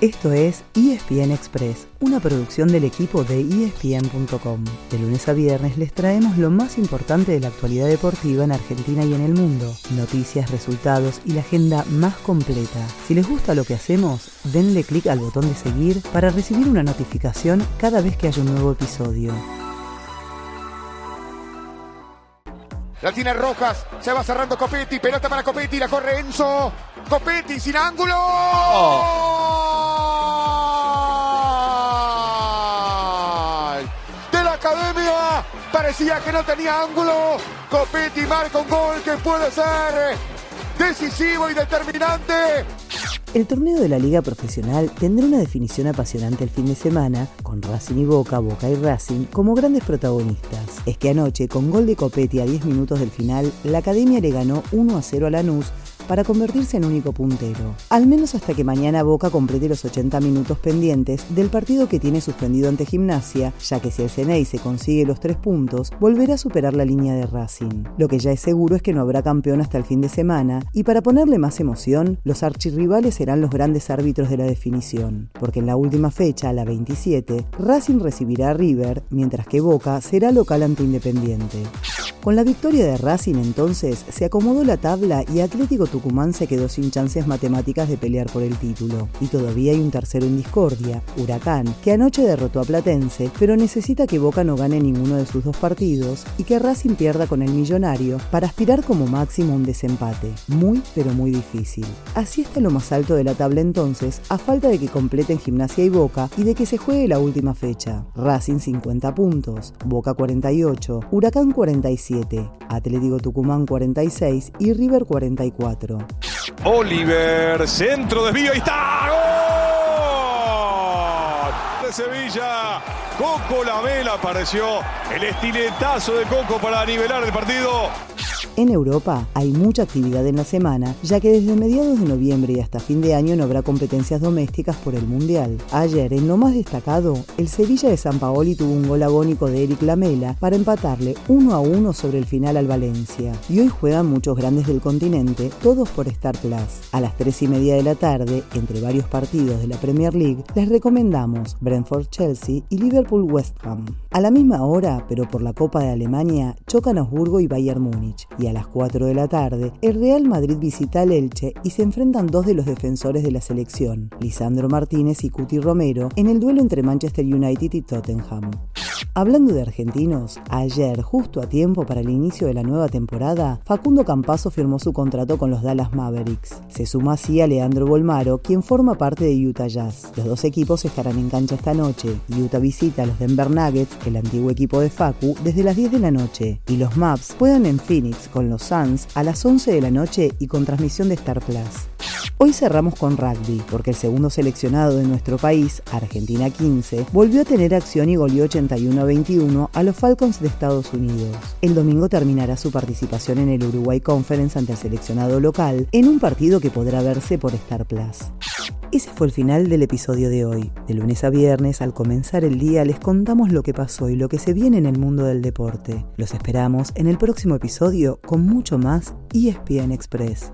Esto es ESPN Express, una producción del equipo de ESPN.com. De lunes a viernes les traemos lo más importante de la actualidad deportiva en Argentina y en el mundo, noticias, resultados y la agenda más completa. Si les gusta lo que hacemos, denle clic al botón de seguir para recibir una notificación cada vez que haya un nuevo episodio. La tiene Rojas, se va cerrando Copetti, pelota para Copetti, la corre Enzo. Copetti sin ángulo. De parecía que no tenía ángulo. Copetti marca un gol que puede ser decisivo y determinante. El torneo de la Liga Profesional tendrá una definición apasionante el fin de semana, con Racing y Boca, Boca y Racing como grandes protagonistas. Es que anoche, con gol de Copetti a 10 minutos del final, la Academia le ganó 1 a 0 a Lanús para convertirse en único puntero. Al menos hasta que mañana Boca complete los 80 minutos pendientes del partido que tiene suspendido ante Gimnasia, ya que si el Ceney se consigue los tres puntos, volverá a superar la línea de Racing. Lo que ya es seguro es que no habrá campeón hasta el fin de semana, y para ponerle más emoción, los archirrivales serán los grandes árbitros de la definición, porque en la última fecha, la 27, Racing recibirá a River, mientras que Boca será local ante Independiente. Con la victoria de Racing entonces se acomodó la tabla y Atlético Tucumán se quedó sin chances matemáticas de pelear por el título. Y todavía hay un tercero en discordia, Huracán, que anoche derrotó a Platense, pero necesita que Boca no gane ninguno de sus dos partidos y que Racing pierda con el millonario para aspirar como máximo un desempate. Muy, pero muy difícil. Así está lo más alto de la tabla entonces, a falta de que completen Gimnasia y Boca y de que se juegue la última fecha. Racing 50 puntos, Boca 48, Huracán 47, Atlético Tucumán 46 y River 44. Oliver, centro, desvío y está. ¡Gol! De Sevilla, Coco Lamela apareció. El estiletazo de Coco para nivelar el partido. En Europa hay mucha actividad en la semana, ya que desde mediados de noviembre y hasta fin de año no habrá competencias domésticas por el Mundial. Ayer, en lo más destacado, el Sevilla de San Paoli tuvo un gol agónico de Eric Lamela para empatarle 1 a 1 sobre el final al Valencia. Y hoy juegan muchos grandes del continente, todos por Star Plus. A las 3 y media de la tarde, entre varios partidos de la Premier League, les recomendamos Brentford-Chelsea y Liverpool-West Ham. A la misma hora, pero por la Copa de Alemania, chocan Osburgo y Bayern Múnich. Y a las 4 de la tarde, el Real Madrid visita al Elche y se enfrentan dos de los defensores de la selección, Lisandro Martínez y Cuti Romero, en el duelo entre Manchester United y Tottenham. Hablando de argentinos, ayer, justo a tiempo para el inicio de la nueva temporada, Facundo Campazo firmó su contrato con los Dallas Mavericks. Se suma así a Leandro Bolmaro, quien forma parte de Utah Jazz. Los dos equipos estarán en cancha esta noche. Utah visita a los Denver Nuggets, el antiguo equipo de Facu, desde las 10 de la noche. Y los Maps juegan en Phoenix con los Suns a las 11 de la noche y con transmisión de Star Plus. Hoy cerramos con rugby, porque el segundo seleccionado de nuestro país, Argentina 15, volvió a tener acción y goleó 81 a 21 a los Falcons de Estados Unidos. El domingo terminará su participación en el Uruguay Conference ante el seleccionado local, en un partido que podrá verse por Star Plus. Ese fue el final del episodio de hoy. De lunes a viernes, al comenzar el día, les contamos lo que pasó y lo que se viene en el mundo del deporte. Los esperamos en el próximo episodio con mucho más ESPN Express.